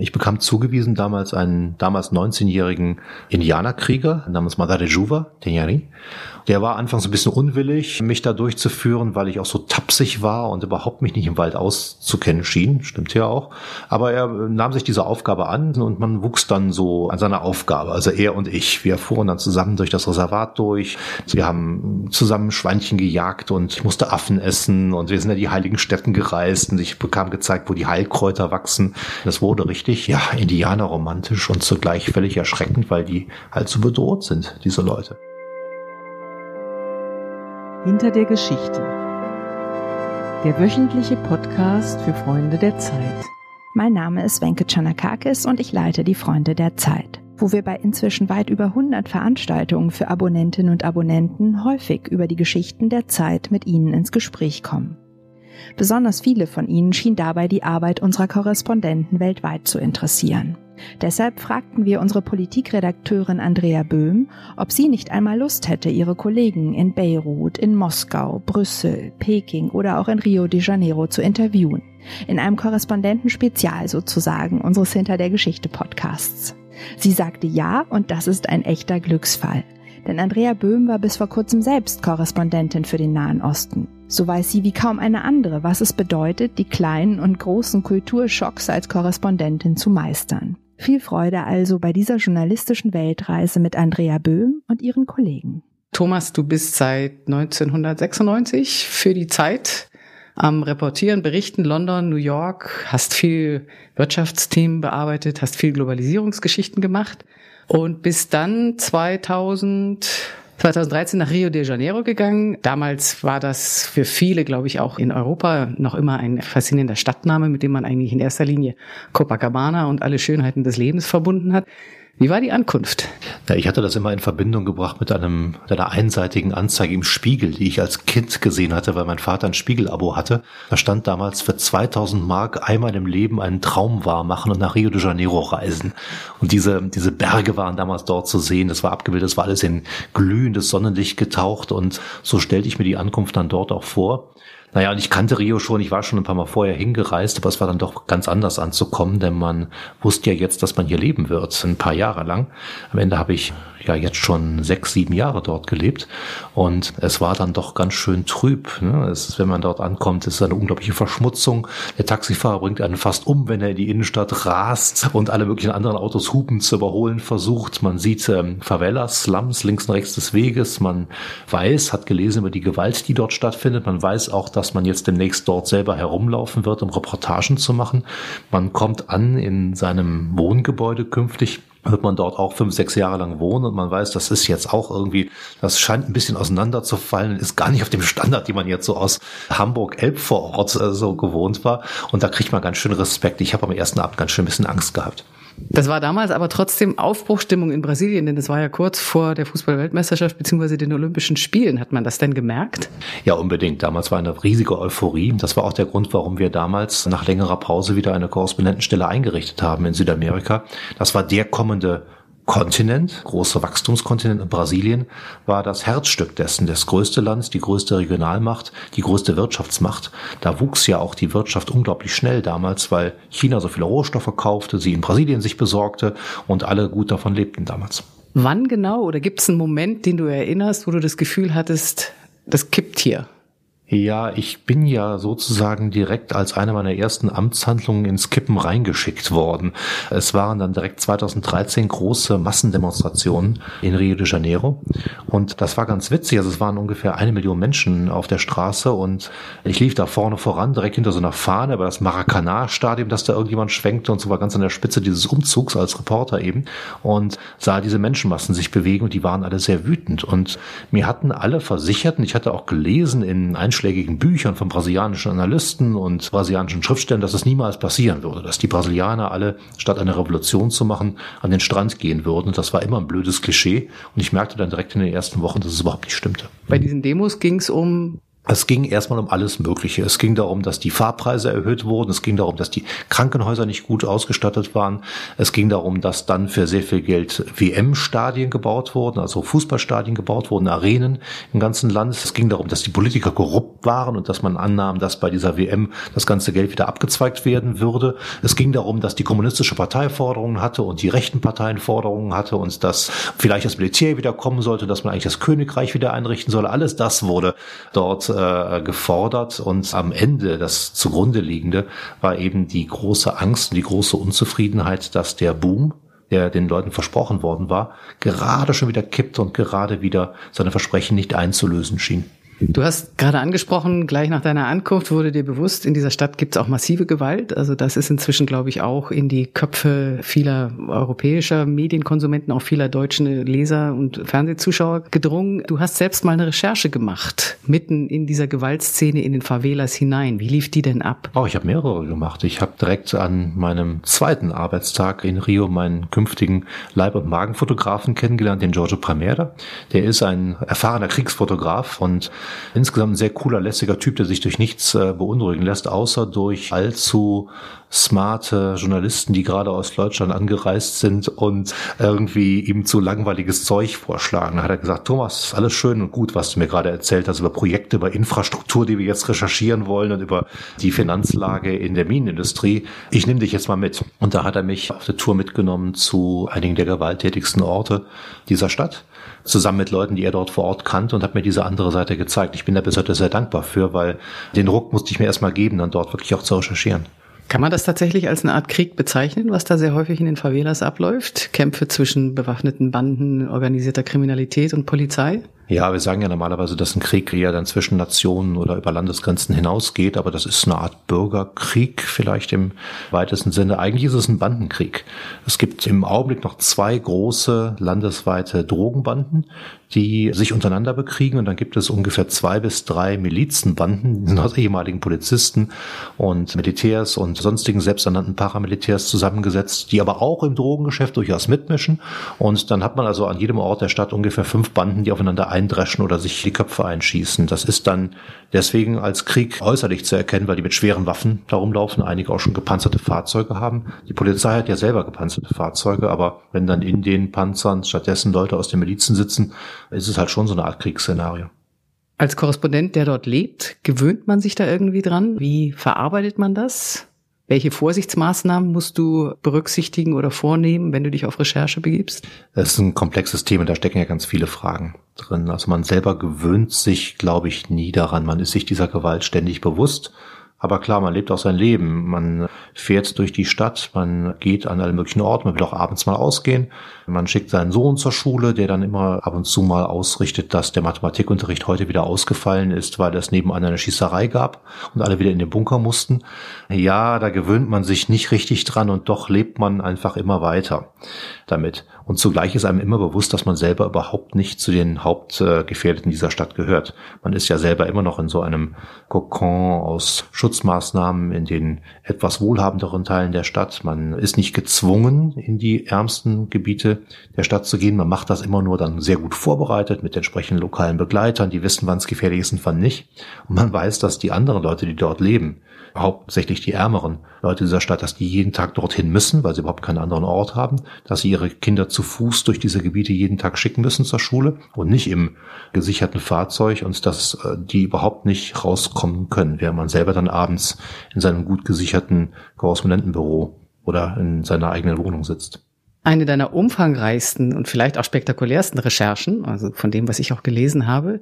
Ich bekam zugewiesen damals einen damals 19-jährigen Indianerkrieger namens Madare Juva, Tenyari. Der war anfangs ein bisschen unwillig, mich da durchzuführen, weil ich auch so tapsig war und überhaupt mich nicht im Wald auszukennen schien. Stimmt ja auch. Aber er nahm sich diese Aufgabe an und man wuchs dann so an seiner Aufgabe. Also er und ich. Wir fuhren dann zusammen durch das Reservat durch. Wir haben zusammen Schweinchen gejagt und ich musste Affen essen und wir sind ja die heiligen Städten gereist und ich bekam gezeigt, wo die Heilkräuter wachsen. Das wurde richtig, ja, indianerromantisch und zugleich völlig erschreckend, weil die halt so bedroht sind, diese Leute. Hinter der Geschichte. Der wöchentliche Podcast für Freunde der Zeit. Mein Name ist Wenke Chanakakis und ich leite die Freunde der Zeit, wo wir bei inzwischen weit über 100 Veranstaltungen für Abonnentinnen und Abonnenten häufig über die Geschichten der Zeit mit ihnen ins Gespräch kommen. Besonders viele von ihnen schien dabei die Arbeit unserer Korrespondenten weltweit zu interessieren. Deshalb fragten wir unsere Politikredakteurin Andrea Böhm, ob sie nicht einmal Lust hätte, ihre Kollegen in Beirut, in Moskau, Brüssel, Peking oder auch in Rio de Janeiro zu interviewen. In einem Korrespondentenspezial sozusagen unseres Hinter der Geschichte Podcasts. Sie sagte ja und das ist ein echter Glücksfall. Denn Andrea Böhm war bis vor kurzem selbst Korrespondentin für den Nahen Osten. So weiß sie wie kaum eine andere, was es bedeutet, die kleinen und großen Kulturschocks als Korrespondentin zu meistern. Viel Freude also bei dieser journalistischen Weltreise mit Andrea Böhm und ihren Kollegen. Thomas, du bist seit 1996 für die Zeit am Reportieren, Berichten, London, New York, hast viel Wirtschaftsthemen bearbeitet, hast viel Globalisierungsgeschichten gemacht und bist dann 2000 2013 nach Rio de Janeiro gegangen. Damals war das für viele, glaube ich, auch in Europa noch immer ein faszinierender Stadtname, mit dem man eigentlich in erster Linie Copacabana und alle Schönheiten des Lebens verbunden hat. Wie war die Ankunft? Ja, ich hatte das immer in Verbindung gebracht mit einem, mit einer einseitigen Anzeige im Spiegel, die ich als Kind gesehen hatte, weil mein Vater ein Spiegel-Abo hatte. Da stand damals für 2000 Mark einmal im Leben einen Traum wahr machen und nach Rio de Janeiro reisen. Und diese, diese Berge waren damals dort zu sehen. Das war abgebildet, das war alles in glühendes Sonnenlicht getaucht und so stellte ich mir die Ankunft dann dort auch vor. Naja, und ich kannte Rio schon, ich war schon ein paar Mal vorher hingereist, aber es war dann doch ganz anders anzukommen, denn man wusste ja jetzt, dass man hier leben wird, ein paar Jahre lang. Am Ende habe ich ja jetzt schon sechs, sieben Jahre dort gelebt und es war dann doch ganz schön trüb. Ne? Es, wenn man dort ankommt, ist eine unglaubliche Verschmutzung. Der Taxifahrer bringt einen fast um, wenn er in die Innenstadt rast und alle möglichen anderen Autos hupen zu überholen versucht. Man sieht ähm, Favelas, Slums links und rechts des Weges. Man weiß, hat gelesen über die Gewalt, die dort stattfindet. Man weiß auch, dass man jetzt demnächst dort selber herumlaufen wird, um Reportagen zu machen. Man kommt an in seinem Wohngebäude künftig wird man dort auch fünf, sechs Jahre lang wohnen und man weiß, das ist jetzt auch irgendwie, das scheint ein bisschen auseinanderzufallen, ist gar nicht auf dem Standard, die man jetzt so aus Hamburg-Elb-Vorort äh, so gewohnt war. Und da kriegt man ganz schön Respekt. Ich habe am ersten Abend ganz schön ein bisschen Angst gehabt. Das war damals aber trotzdem Aufbruchstimmung in Brasilien, denn das war ja kurz vor der Fußball-Weltmeisterschaft bzw. den Olympischen Spielen. Hat man das denn gemerkt? Ja, unbedingt. Damals war eine riesige Euphorie. Das war auch der Grund, warum wir damals nach längerer Pause wieder eine Korrespondentenstelle eingerichtet haben in Südamerika. Das war der kommende Kontinent, großer Wachstumskontinent in Brasilien, war das Herzstück dessen, das größte Land, die größte Regionalmacht, die größte Wirtschaftsmacht. Da wuchs ja auch die Wirtschaft unglaublich schnell damals, weil China so viele Rohstoffe kaufte, sie in Brasilien sich besorgte und alle gut davon lebten damals. Wann genau oder gibt es einen Moment, den du erinnerst, wo du das Gefühl hattest, das kippt hier? Ja, ich bin ja sozusagen direkt als eine meiner ersten Amtshandlungen ins Kippen reingeschickt worden. Es waren dann direkt 2013 große Massendemonstrationen in Rio de Janeiro. Und das war ganz witzig. Also es waren ungefähr eine Million Menschen auf der Straße und ich lief da vorne voran, direkt hinter so einer Fahne über das Maracanã-Stadion, das da irgendjemand schwenkte und so war ganz an der Spitze dieses Umzugs als Reporter eben und sah diese Menschenmassen sich bewegen und die waren alle sehr wütend. Und mir hatten alle versichert, und ich hatte auch gelesen in Einschlägen einschlägigen Büchern von brasilianischen Analysten und brasilianischen Schriftstellern, dass es niemals passieren würde, dass die Brasilianer alle, statt eine Revolution zu machen, an den Strand gehen würden. Das war immer ein blödes Klischee. Und ich merkte dann direkt in den ersten Wochen, dass es überhaupt nicht stimmte. Bei diesen Demos ging es um Es ging erstmal um alles Mögliche. Es ging darum, dass die Fahrpreise erhöht wurden. Es ging darum, dass die Krankenhäuser nicht gut ausgestattet waren. Es ging darum, dass dann für sehr viel Geld WM-Stadien gebaut wurden, also Fußballstadien gebaut wurden, Arenen im ganzen Land. Es ging darum, dass die Politiker korrupt waren und dass man annahm, dass bei dieser WM das ganze Geld wieder abgezweigt werden würde. Es ging darum, dass die kommunistische Partei Forderungen hatte und die rechten Parteien Forderungen hatte und dass vielleicht das Militär wieder kommen sollte, dass man eigentlich das Königreich wieder einrichten solle. Alles das wurde dort äh, gefordert und am Ende das zugrunde liegende war eben die große Angst und die große Unzufriedenheit, dass der Boom der den Leuten versprochen worden war, gerade schon wieder kippt und gerade wieder seine Versprechen nicht einzulösen schien. Du hast gerade angesprochen, gleich nach deiner Ankunft wurde dir bewusst, in dieser Stadt gibt es auch massive Gewalt. Also das ist inzwischen, glaube ich, auch in die Köpfe vieler europäischer Medienkonsumenten, auch vieler deutschen Leser und Fernsehzuschauer gedrungen. Du hast selbst mal eine Recherche gemacht, mitten in dieser Gewaltszene in den Favelas hinein. Wie lief die denn ab? Oh, ich habe mehrere gemacht. Ich habe direkt an meinem zweiten Arbeitstag in Rio meinen künftigen Leib- und Magenfotografen kennengelernt, den Giorgio Primera. Der ist ein erfahrener Kriegsfotograf und insgesamt ein sehr cooler, lässiger Typ, der sich durch nichts äh, beunruhigen lässt, außer durch allzu smarte Journalisten, die gerade aus Deutschland angereist sind und irgendwie ihm zu langweiliges Zeug vorschlagen. Da hat er gesagt, Thomas, alles schön und gut, was du mir gerade erzählt hast über Projekte, über Infrastruktur, die wir jetzt recherchieren wollen und über die Finanzlage in der Minenindustrie. Ich nehme dich jetzt mal mit. Und da hat er mich auf der Tour mitgenommen zu einigen der gewalttätigsten Orte dieser Stadt zusammen mit Leuten, die er dort vor Ort kannte und hat mir diese andere Seite gezeigt. Ich bin da bis heute sehr dankbar für, weil den Ruck musste ich mir erstmal geben, dann dort wirklich auch zu recherchieren. Kann man das tatsächlich als eine Art Krieg bezeichnen, was da sehr häufig in den Favelas abläuft? Kämpfe zwischen bewaffneten Banden, organisierter Kriminalität und Polizei? Ja, wir sagen ja normalerweise, dass ein Krieg eher dann zwischen Nationen oder über Landesgrenzen hinausgeht, aber das ist eine Art Bürgerkrieg vielleicht im weitesten Sinne. Eigentlich ist es ein Bandenkrieg. Es gibt im Augenblick noch zwei große landesweite Drogenbanden, die sich untereinander bekriegen und dann gibt es ungefähr zwei bis drei Milizenbanden, aus ehemaligen Polizisten und Militärs und sonstigen selbsternannten Paramilitärs zusammengesetzt, die aber auch im Drogengeschäft durchaus mitmischen und dann hat man also an jedem Ort der Stadt ungefähr fünf Banden, die aufeinander eindreschen oder sich die Köpfe einschießen. Das ist dann deswegen als Krieg äußerlich zu erkennen, weil die mit schweren Waffen da rumlaufen, einige auch schon gepanzerte Fahrzeuge haben. Die Polizei hat ja selber gepanzerte Fahrzeuge, aber wenn dann in den Panzern stattdessen Leute aus den Milizen sitzen, ist es halt schon so eine Art Kriegsszenario. Als Korrespondent, der dort lebt, gewöhnt man sich da irgendwie dran? Wie verarbeitet man das? Welche Vorsichtsmaßnahmen musst du berücksichtigen oder vornehmen, wenn du dich auf Recherche begibst? Das ist ein komplexes Thema, da stecken ja ganz viele Fragen drin. Also man selber gewöhnt sich, glaube ich, nie daran. Man ist sich dieser Gewalt ständig bewusst. Aber klar, man lebt auch sein Leben. Man fährt durch die Stadt, man geht an alle möglichen Orte, man will auch abends mal ausgehen. Man schickt seinen Sohn zur Schule, der dann immer ab und zu mal ausrichtet, dass der Mathematikunterricht heute wieder ausgefallen ist, weil es nebenan eine Schießerei gab und alle wieder in den Bunker mussten. Ja, da gewöhnt man sich nicht richtig dran und doch lebt man einfach immer weiter damit. Und zugleich ist einem immer bewusst, dass man selber überhaupt nicht zu den Hauptgefährdeten dieser Stadt gehört. Man ist ja selber immer noch in so einem Kokon aus Schutzmaßnahmen in den etwas wohlhabenderen Teilen der Stadt. Man ist nicht gezwungen, in die ärmsten Gebiete der Stadt zu gehen. Man macht das immer nur dann sehr gut vorbereitet mit entsprechenden lokalen Begleitern, die wissen, wann es gefährlich ist und wann nicht. Und man weiß, dass die anderen Leute, die dort leben, hauptsächlich die ärmeren Leute dieser Stadt, dass die jeden Tag dorthin müssen, weil sie überhaupt keinen anderen Ort haben, dass sie ihre Kinder zu Fuß durch diese Gebiete jeden Tag schicken müssen zur Schule und nicht im gesicherten Fahrzeug und dass äh, die überhaupt nicht rauskommen können, während man selber dann abends in seinem gut gesicherten Korrespondentenbüro oder in seiner eigenen Wohnung sitzt. Eine deiner umfangreichsten und vielleicht auch spektakulärsten Recherchen, also von dem, was ich auch gelesen habe,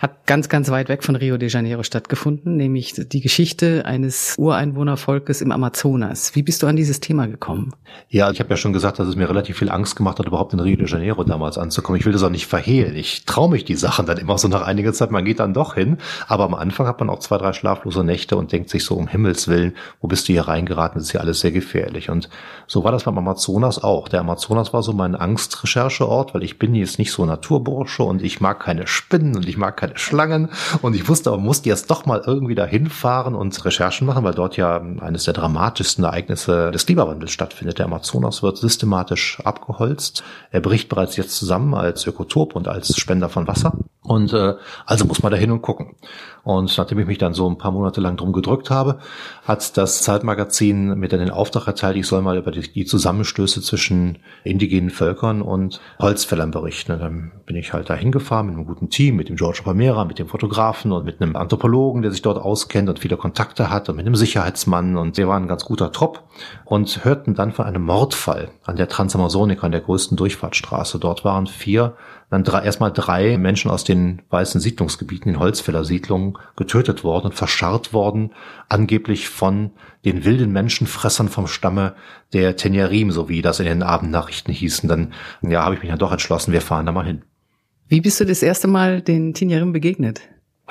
hat ganz, ganz weit weg von Rio de Janeiro stattgefunden, nämlich die Geschichte eines Ureinwohnervolkes im Amazonas. Wie bist du an dieses Thema gekommen? Ja, ich habe ja schon gesagt, dass es mir relativ viel Angst gemacht hat, überhaupt in Rio de Janeiro damals anzukommen. Ich will das auch nicht verhehlen. Ich traue mich die Sachen dann immer so nach einiger Zeit. Man geht dann doch hin, aber am Anfang hat man auch zwei, drei schlaflose Nächte und denkt sich so, um Himmels Willen, wo bist du hier reingeraten? Das ist ja alles sehr gefährlich. Und so war das beim Amazonas auch. Der Amazonas war so mein Angstrechercheort, weil ich bin jetzt nicht so Naturbursche und ich mag keine Spinnen und ich mag keine keine Schlangen. Und ich wusste aber, musste jetzt doch mal irgendwie da hinfahren und Recherchen machen, weil dort ja eines der dramatischsten Ereignisse des Klimawandels stattfindet. Der Amazonas wird systematisch abgeholzt. Er bricht bereits jetzt zusammen als Ökotop und als Spender von Wasser. Und äh, also muss man da hin und gucken. Und nachdem ich mich dann so ein paar Monate lang drum gedrückt habe, hat das Zeitmagazin mir dann den Auftrag erteilt, ich soll mal über die, Zusammenstöße zwischen indigenen Völkern und Holzfällern berichten. Und dann bin ich halt da hingefahren mit einem guten Team, mit dem George Palmera, mit dem Fotografen und mit einem Anthropologen, der sich dort auskennt und viele Kontakte hat und mit einem Sicherheitsmann. Und wir waren ein ganz guter Trupp und hörten dann von einem Mordfall an der Transamazonica, an der größten Durchfahrtsstraße. Dort waren vier dann drei, erstmal drei Menschen aus den weißen Siedlungsgebieten, den Holzfällersiedlungen, getötet worden und verscharrt worden, angeblich von den wilden Menschenfressern vom Stamme der Tenyarim, so wie das in den Abendnachrichten hießen. Dann, ja, habe ich mich dann doch entschlossen, wir fahren da mal hin. Wie bist du das erste Mal den Tenyarim begegnet?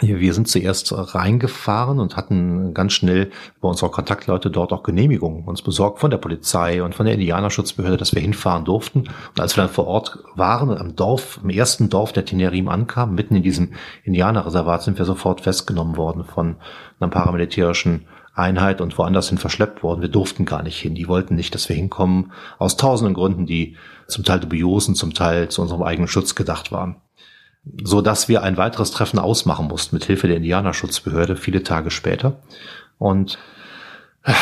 Wir sind zuerst reingefahren und hatten ganz schnell bei unserer Kontaktleute dort auch Genehmigungen uns besorgt von der Polizei und von der Indianerschutzbehörde, dass wir hinfahren durften. Und als wir dann vor Ort waren und am Dorf, im ersten Dorf der Tenerim ankamen, mitten in diesem Indianerreservat, sind wir sofort festgenommen worden von einer paramilitärischen Einheit und woanders hin verschleppt worden. Wir durften gar nicht hin. Die wollten nicht, dass wir hinkommen, aus tausenden Gründen, die zum Teil dubiosen, zum Teil zu unserem eigenen Schutz gedacht waren so dass wir ein weiteres Treffen ausmachen mussten mit Hilfe der Indianerschutzbehörde viele Tage später. Und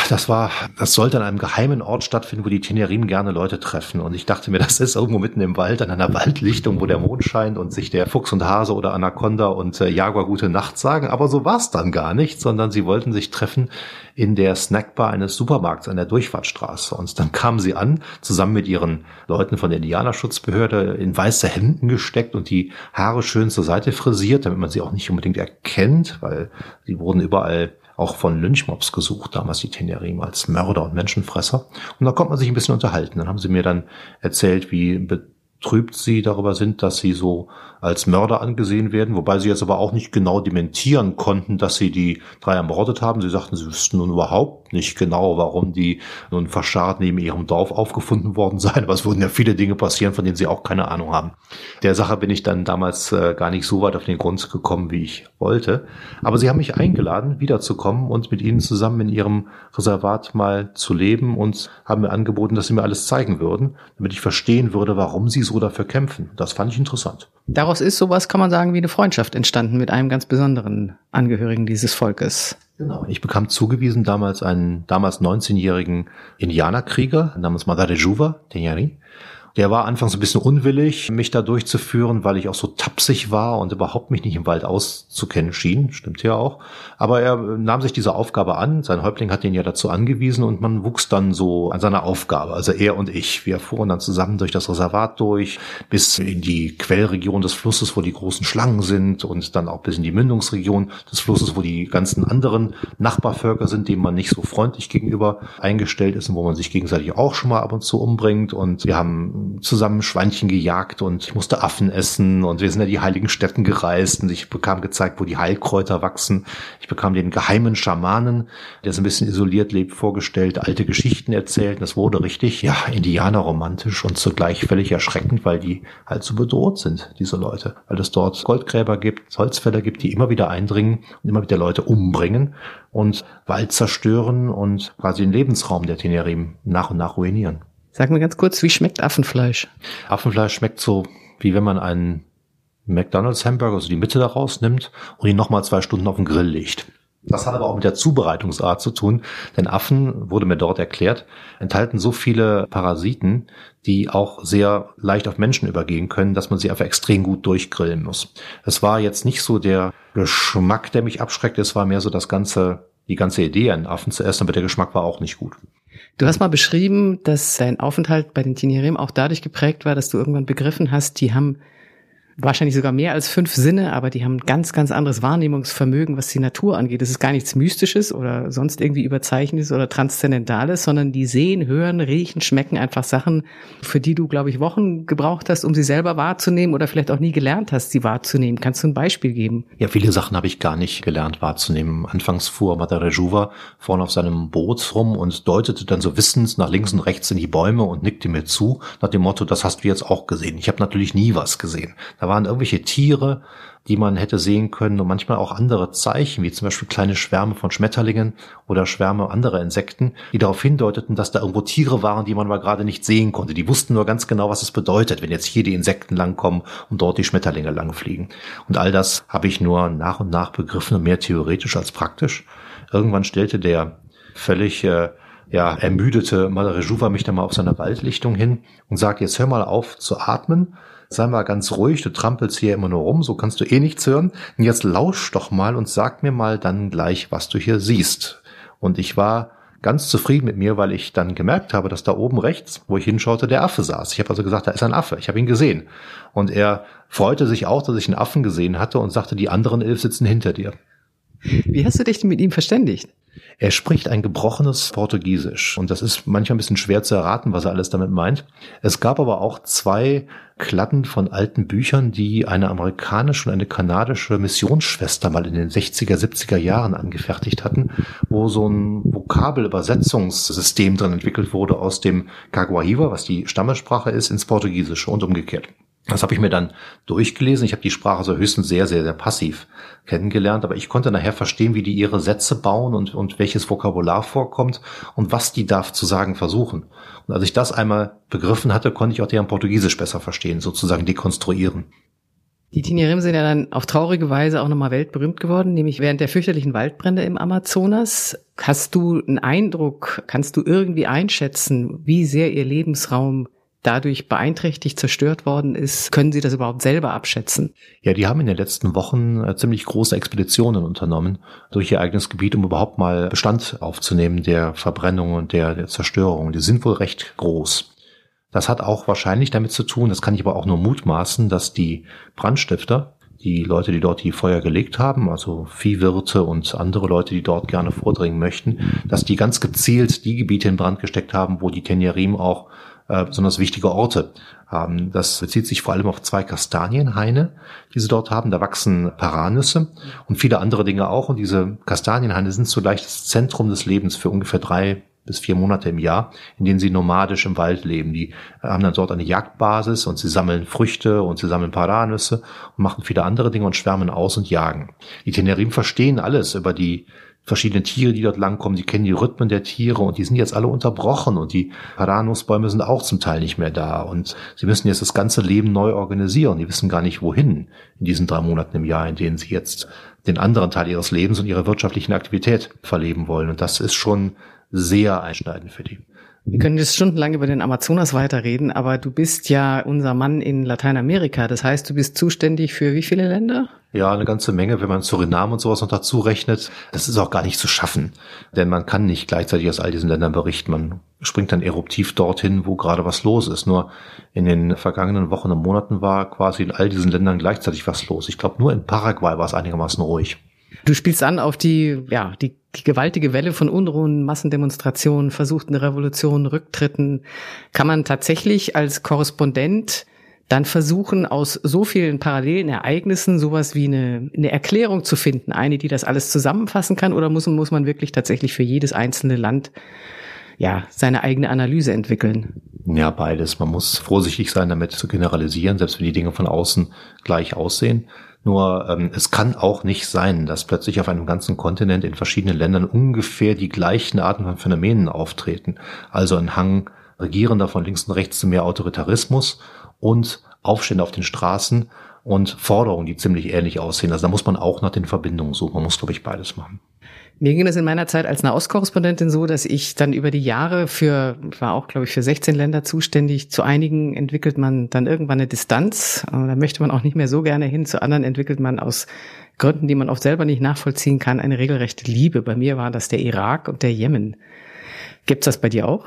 das war, das sollte an einem geheimen Ort stattfinden, wo die Tenerim gerne Leute treffen. Und ich dachte mir, das ist irgendwo mitten im Wald, an einer Waldlichtung, wo der Mond scheint und sich der Fuchs und Hase oder Anaconda und äh, Jaguar gute Nacht sagen. Aber so war es dann gar nicht, sondern sie wollten sich treffen in der Snackbar eines Supermarkts an der Durchfahrtsstraße. Und dann kamen sie an, zusammen mit ihren Leuten von der Indianerschutzbehörde, in weiße Hemden gesteckt und die Haare schön zur Seite frisiert, damit man sie auch nicht unbedingt erkennt, weil sie wurden überall auch von Lynchmobs gesucht, damals die Tenerim als Mörder und Menschenfresser. Und da konnte man sich ein bisschen unterhalten. Dann haben sie mir dann erzählt, wie betrübt sie darüber sind, dass sie so als Mörder angesehen werden, wobei sie jetzt aber auch nicht genau dementieren konnten, dass sie die drei ermordet haben. Sie sagten, sie wüssten nun überhaupt nicht genau, warum die nun verscharrt neben ihrem Dorf aufgefunden worden seien. Aber es würden ja viele Dinge passieren, von denen sie auch keine Ahnung haben. Der Sache bin ich dann damals äh, gar nicht so weit auf den Grund gekommen, wie ich wollte. Aber sie haben mich eingeladen, wiederzukommen und mit ihnen zusammen in ihrem Reservat mal zu leben und haben mir angeboten, dass sie mir alles zeigen würden, damit ich verstehen würde, warum sie so dafür kämpfen. Das fand ich interessant. Daraus ist sowas, kann man sagen, wie eine Freundschaft entstanden mit einem ganz besonderen Angehörigen dieses Volkes. Genau. Ich bekam zugewiesen damals einen damals 19-jährigen Indianerkrieger namens Madare Juva, Tenyari. Der war anfangs ein bisschen unwillig, mich da durchzuführen, weil ich auch so tapsig war und überhaupt mich nicht im Wald auszukennen schien. Stimmt ja auch. Aber er nahm sich diese Aufgabe an. Sein Häuptling hat ihn ja dazu angewiesen und man wuchs dann so an seiner Aufgabe. Also er und ich. Wir fuhren dann zusammen durch das Reservat durch, bis in die Quellregion des Flusses, wo die großen Schlangen sind und dann auch bis in die Mündungsregion des Flusses, wo die ganzen anderen Nachbarvölker sind, denen man nicht so freundlich gegenüber eingestellt ist und wo man sich gegenseitig auch schon mal ab und zu umbringt. Und wir haben zusammen Schweinchen gejagt und ich musste Affen essen und wir sind ja die heiligen Städten gereist und ich bekam gezeigt, wo die Heilkräuter wachsen. Ich bekam den geheimen Schamanen, der so ein bisschen isoliert lebt, vorgestellt, alte Geschichten erzählt. Das wurde richtig, ja, indianerromantisch und zugleich völlig erschreckend, weil die halt so bedroht sind, diese Leute. Weil es dort Goldgräber gibt, Holzfäller gibt, die immer wieder eindringen und immer wieder Leute umbringen und Wald zerstören und quasi den Lebensraum der Tenerim nach und nach ruinieren. Sag mir ganz kurz, wie schmeckt Affenfleisch? Affenfleisch schmeckt so, wie wenn man einen McDonald's Hamburger, also die Mitte daraus nimmt und ihn nochmal zwei Stunden auf den Grill legt. Das hat aber auch mit der Zubereitungsart zu tun, denn Affen, wurde mir dort erklärt, enthalten so viele Parasiten, die auch sehr leicht auf Menschen übergehen können, dass man sie einfach extrem gut durchgrillen muss. Es war jetzt nicht so der Geschmack, der mich abschreckt, es war mehr so das ganze, die ganze Idee, einen Affen zu essen, aber der Geschmack war auch nicht gut. Du hast mal beschrieben, dass dein Aufenthalt bei den Tinerim auch dadurch geprägt war, dass du irgendwann begriffen hast, die haben wahrscheinlich sogar mehr als fünf Sinne, aber die haben ganz, ganz anderes Wahrnehmungsvermögen, was die Natur angeht. Es ist gar nichts Mystisches oder sonst irgendwie Überzeichnetes oder Transzendentales, sondern die sehen, hören, riechen, schmecken einfach Sachen, für die du, glaube ich, Wochen gebraucht hast, um sie selber wahrzunehmen oder vielleicht auch nie gelernt hast, sie wahrzunehmen. Kannst du ein Beispiel geben? Ja, viele Sachen habe ich gar nicht gelernt wahrzunehmen. Anfangs fuhr Madare Juva vorne auf seinem Boot rum und deutete dann so wissens nach links und rechts in die Bäume und nickte mir zu, nach dem Motto, das hast du jetzt auch gesehen. Ich habe natürlich nie was gesehen. Da Da waren irgendwelche Tiere, die man hätte sehen können und manchmal auch andere Zeichen, wie zum Beispiel kleine Schwärme von Schmetterlingen oder Schwärme anderer Insekten, die darauf hindeuteten, dass da irgendwo Tiere waren, die man aber gerade nicht sehen konnte. Die wussten nur ganz genau, was es bedeutet, wenn jetzt hier die Insekten langkommen und dort die Schmetterlinge langfliegen. Und all das habe ich nur nach und nach begriffen und mehr theoretisch als praktisch. Irgendwann stellte der völlig äh, ja, ermüdete Malarejuva mich dann mal auf seine Waldlichtung hin und sagt, jetzt hör mal auf zu atmen sei mal ganz ruhig, du trampelst hier immer nur rum, so kannst du eh nichts hören. Und jetzt lausch doch mal und sag mir mal dann gleich, was du hier siehst. Und ich war ganz zufrieden mit mir, weil ich dann gemerkt habe, dass da oben rechts, wo ich hinschaute, der Affe saß. Ich habe also gesagt, da ist ein Affe. Ich habe ihn gesehen. Und er freute sich auch, dass ich einen Affen gesehen hatte und sagte, die anderen elf sitzen hinter dir. Wie hast du dich mit ihm verständigt? Er spricht ein gebrochenes Portugiesisch und das ist manchmal ein bisschen schwer zu erraten, was er alles damit meint. Es gab aber auch zwei Klatten von alten Büchern, die eine amerikanische und eine kanadische Missionsschwester mal in den 60er, 70er Jahren angefertigt hatten, wo so ein Vokabelübersetzungssystem drin entwickelt wurde aus dem Caguahiva, was die Stammessprache ist, ins Portugiesische und umgekehrt. Das habe ich mir dann durchgelesen. Ich habe die Sprache so höchstens sehr, sehr, sehr passiv kennengelernt, aber ich konnte nachher verstehen, wie die ihre Sätze bauen und, und welches Vokabular vorkommt und was die da zu sagen versuchen. Und als ich das einmal begriffen hatte, konnte ich auch deren Portugiesisch besser verstehen, sozusagen dekonstruieren. Die Tinyerim sind ja dann auf traurige Weise auch nochmal weltberühmt geworden, nämlich während der fürchterlichen Waldbrände im Amazonas. Hast du einen Eindruck, kannst du irgendwie einschätzen, wie sehr ihr Lebensraum dadurch beeinträchtigt, zerstört worden ist. Können Sie das überhaupt selber abschätzen? Ja, die haben in den letzten Wochen äh, ziemlich große Expeditionen unternommen durch ihr eigenes Gebiet, um überhaupt mal Bestand aufzunehmen der Verbrennung und der, der Zerstörung. Die sind wohl recht groß. Das hat auch wahrscheinlich damit zu tun, das kann ich aber auch nur mutmaßen, dass die Brandstifter, die Leute, die dort die Feuer gelegt haben, also Viehwirte und andere Leute, die dort gerne vordringen möchten, dass die ganz gezielt die Gebiete in Brand gesteckt haben, wo die Tenjerim auch äh, besonders wichtige Orte. Das bezieht sich vor allem auf zwei Kastanienhaine, die sie dort haben. Da wachsen Paranüsse und viele andere Dinge auch. Und diese Kastanienhaine sind zugleich das Zentrum des Lebens für ungefähr drei bis vier Monate im Jahr, in denen sie nomadisch im Wald leben. Die haben dann dort eine Jagdbasis und sie sammeln Früchte und sie sammeln Paranüsse und machen viele andere Dinge und schwärmen aus und jagen. Die Tenerim verstehen alles über die verschiedene Tiere, die dort langkommen, die kennen die Rhythmen der Tiere und die sind jetzt alle unterbrochen und die Paranusbäume sind auch zum Teil nicht mehr da und sie müssen jetzt das ganze Leben neu organisieren. Die wissen gar nicht wohin in diesen drei Monaten im Jahr, in denen sie jetzt den anderen Teil ihres Lebens und ihrer wirtschaftlichen Aktivität verleben wollen. Und das ist schon sehr einschneidend für die. Wir können jetzt stundenlang über den Amazonas weiterreden, aber du bist ja unser Mann in Lateinamerika. Das heißt, du bist zuständig für wie viele Länder? Ja, eine ganze Menge, wenn man Suriname und sowas noch dazu rechnet. Das ist auch gar nicht zu schaffen, denn man kann nicht gleichzeitig aus all diesen Ländern berichten. Man springt dann eruptiv dorthin, wo gerade was los ist. Nur in den vergangenen Wochen und Monaten war quasi in all diesen Ländern gleichzeitig was los. Ich glaube, nur in Paraguay war es einigermaßen ruhig. Du spielst an auf die, ja, die, die gewaltige Welle von Unruhen, Massendemonstrationen, versuchten Revolutionen, Rücktritten. Kann man tatsächlich als Korrespondent dann versuchen, aus so vielen parallelen Ereignissen sowas wie eine, eine Erklärung zu finden, eine, die das alles zusammenfassen kann, oder muss, muss man wirklich tatsächlich für jedes einzelne Land ja, seine eigene Analyse entwickeln? Ja, beides. Man muss vorsichtig sein, damit zu generalisieren, selbst wenn die Dinge von außen gleich aussehen. Nur ähm, es kann auch nicht sein, dass plötzlich auf einem ganzen Kontinent in verschiedenen Ländern ungefähr die gleichen Arten von Phänomenen auftreten. Also ein Hang Regierender von links und rechts zu mehr Autoritarismus und Aufstände auf den Straßen und Forderungen, die ziemlich ähnlich aussehen. Also da muss man auch nach den Verbindungen suchen. Man muss, glaube ich, beides machen. Mir ging es in meiner Zeit als Nahostkorrespondentin so, dass ich dann über die Jahre für, war auch, glaube ich, für 16 Länder zuständig. Zu einigen entwickelt man dann irgendwann eine Distanz. Da möchte man auch nicht mehr so gerne hin. Zu anderen entwickelt man aus Gründen, die man oft selber nicht nachvollziehen kann, eine regelrechte Liebe. Bei mir war das der Irak und der Jemen. Gibt's das bei dir auch?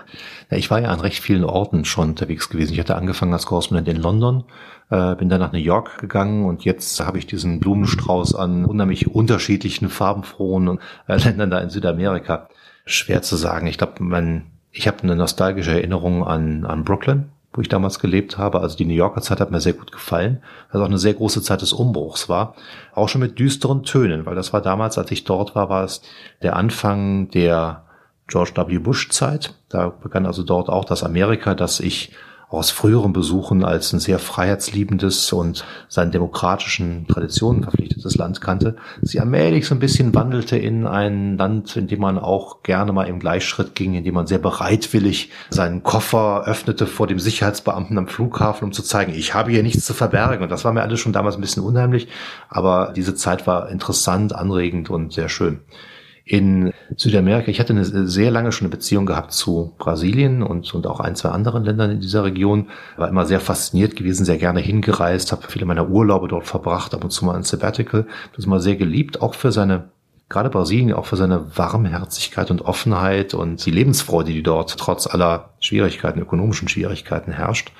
Ja, ich war ja an recht vielen Orten schon unterwegs gewesen. Ich hatte angefangen als Korrespondent in London, äh, bin dann nach New York gegangen und jetzt habe ich diesen Blumenstrauß an unheimlich unterschiedlichen, farbenfrohen äh, Ländern da in Südamerika. Schwer zu sagen. Ich glaube, man, ich habe eine nostalgische Erinnerung an, an Brooklyn, wo ich damals gelebt habe. Also die New Yorker Zeit hat mir sehr gut gefallen, weil es auch eine sehr große Zeit des Umbruchs war. Auch schon mit düsteren Tönen, weil das war damals, als ich dort war, war es der Anfang der George W. Bush Zeit. Da begann also dort auch das Amerika, das ich aus früheren Besuchen als ein sehr freiheitsliebendes und seinen demokratischen Traditionen verpflichtetes Land kannte, sie allmählich so ein bisschen wandelte in ein Land, in dem man auch gerne mal im Gleichschritt ging, in dem man sehr bereitwillig seinen Koffer öffnete vor dem Sicherheitsbeamten am Flughafen, um zu zeigen, ich habe hier nichts zu verbergen. Und das war mir alles schon damals ein bisschen unheimlich, aber diese Zeit war interessant, anregend und sehr schön in Südamerika. Ich hatte eine sehr lange schon eine Beziehung gehabt zu Brasilien und, und auch ein, zwei anderen Ländern in dieser Region. War immer sehr fasziniert gewesen, sehr gerne hingereist, habe viele meiner Urlaube dort verbracht, ab und zu mal ein Sabbatical. Das immer sehr geliebt, auch für seine gerade Brasilien auch für seine Warmherzigkeit und Offenheit und die Lebensfreude, die dort trotz aller Schwierigkeiten, ökonomischen Schwierigkeiten herrscht.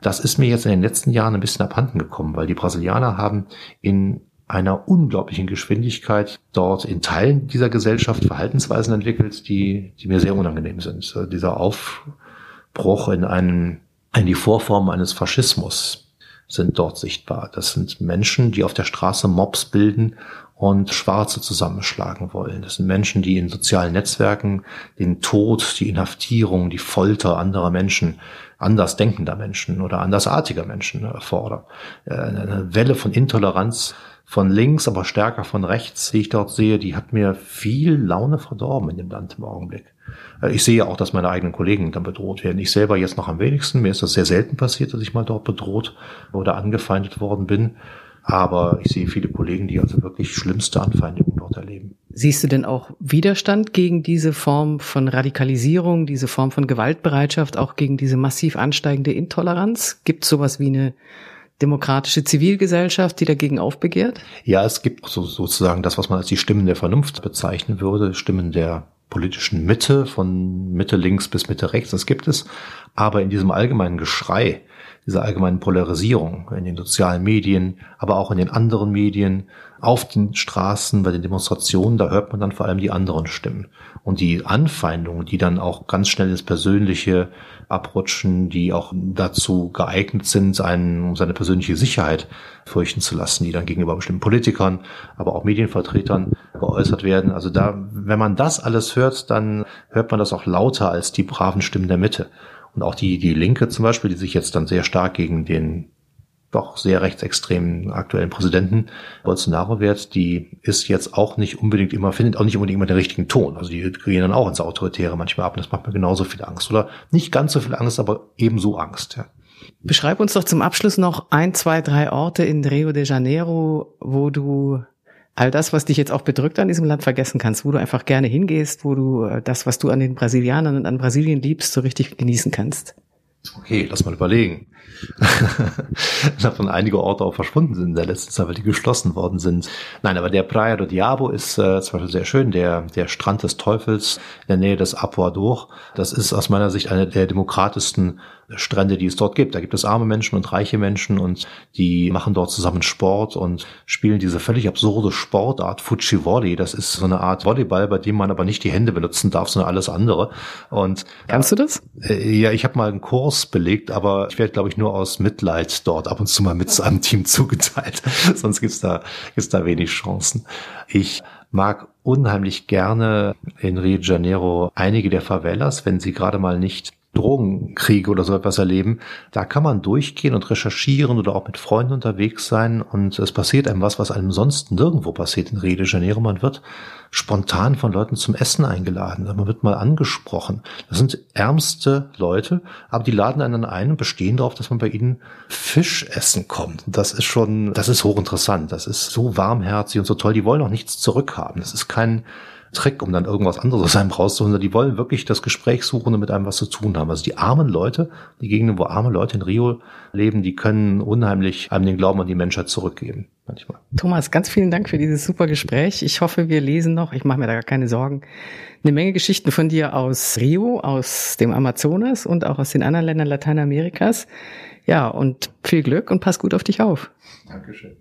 Das ist mir jetzt in den letzten Jahren ein bisschen abhanden gekommen, weil die Brasilianer haben in einer unglaublichen Geschwindigkeit dort in Teilen dieser Gesellschaft Verhaltensweisen entwickelt, die, die mir sehr unangenehm sind. Dieser Aufbruch in einen, in die Vorform eines Faschismus sind dort sichtbar. Das sind Menschen, die auf der Straße Mobs bilden und Schwarze zusammenschlagen wollen. Das sind Menschen, die in sozialen Netzwerken den Tod, die Inhaftierung, die Folter anderer Menschen, anders denkender Menschen oder andersartiger Menschen fordern. Äh, eine Welle von Intoleranz von links, aber stärker von rechts, die ich dort sehe, die hat mir viel Laune verdorben in dem Land im Augenblick. Äh, ich sehe auch, dass meine eigenen Kollegen dann bedroht werden. Ich selber jetzt noch am wenigsten. Mir ist das sehr selten passiert, dass ich mal dort bedroht oder angefeindet worden bin. Aber ich sehe viele Kollegen, die also wirklich schlimmste Anfeindungen dort erleben. Siehst du denn auch Widerstand gegen diese Form von Radikalisierung, diese Form von Gewaltbereitschaft, auch gegen diese massiv ansteigende Intoleranz? Gibt sowas wie eine demokratische Zivilgesellschaft, die dagegen aufbegehrt? Ja, es gibt so, sozusagen das, was man als die Stimmen der Vernunft bezeichnen würde, Stimmen der politischen Mitte, von Mitte links bis Mitte rechts, das gibt es. Aber in diesem allgemeinen Geschrei, dieser allgemeinen Polarisierung in den sozialen Medien, aber auch in den anderen Medien, auf den Straßen, bei den Demonstrationen, da hört man dann vor allem die anderen Stimmen. Und die Anfeindungen, die dann auch ganz schnell ins Persönliche abrutschen, die auch dazu geeignet sind, einen, seine persönliche Sicherheit fürchten zu lassen, die dann gegenüber bestimmten Politikern, aber auch Medienvertretern geäußert werden. Also da, wenn man das alles hört, dann hört man das auch lauter als die braven Stimmen der Mitte. Und auch die, die Linke zum Beispiel, die sich jetzt dann sehr stark gegen den doch sehr rechtsextremen aktuellen Präsidenten Bolsonaro wehrt, die ist jetzt auch nicht unbedingt immer, findet auch nicht unbedingt immer den richtigen Ton. Also die gehen dann auch ins Autoritäre manchmal ab und das macht mir genauso viel Angst. Oder nicht ganz so viel Angst, aber ebenso Angst. Ja. Beschreib uns doch zum Abschluss noch ein, zwei, drei Orte in Rio de Janeiro, wo du all das, was dich jetzt auch bedrückt an diesem Land vergessen kannst, wo du einfach gerne hingehst, wo du äh, das, was du an den Brasilianern und an Brasilien liebst, so richtig genießen kannst. Okay, lass mal überlegen. Davon einige Orte auch verschwunden sind in der letzten Zeit, weil die geschlossen worden sind. Nein, aber der Praia do Diabo ist äh, zum Beispiel sehr schön. Der, der Strand des Teufels in der Nähe des Apuador. Das ist aus meiner Sicht eine der demokratischsten Strände, die es dort gibt. Da gibt es arme Menschen und reiche Menschen und die machen dort zusammen Sport und spielen diese völlig absurde Sportart Fuji Volley. Das ist so eine Art Volleyball, bei dem man aber nicht die Hände benutzen darf, sondern alles andere. Und kannst du das? Äh, ja, ich habe mal einen Kurs belegt, aber ich werde, glaube ich, nur aus Mitleid dort ab und zu mal mit einem Team zugeteilt. Sonst gibt's da gibt's da wenig Chancen. Ich mag unheimlich gerne in Rio de Janeiro einige der Favelas, wenn sie gerade mal nicht Drogenkriege oder so etwas erleben, da kann man durchgehen und recherchieren oder auch mit Freunden unterwegs sein und es passiert einem was, was einem sonst nirgendwo passiert in Rio de Janeiro. Man wird spontan von Leuten zum Essen eingeladen, man wird mal angesprochen. Das sind ärmste Leute, aber die laden einen ein und bestehen darauf, dass man bei ihnen Fisch essen kommt. Das ist schon, das ist hochinteressant. Das ist so warmherzig und so toll. Die wollen auch nichts zurückhaben. Das ist kein Trick, um dann irgendwas anderes aus einem rauszuholen. Die wollen wirklich das Gespräch suchen und mit einem was zu tun haben. Also die armen Leute, die Gegenden, wo arme Leute in Rio leben, die können unheimlich einem den Glauben an die Menschheit zurückgeben. Manchmal. Thomas, ganz vielen Dank für dieses super Gespräch. Ich hoffe, wir lesen noch, ich mache mir da gar keine Sorgen, eine Menge Geschichten von dir aus Rio, aus dem Amazonas und auch aus den anderen Ländern Lateinamerikas. Ja, und viel Glück und pass gut auf dich auf. Dankeschön.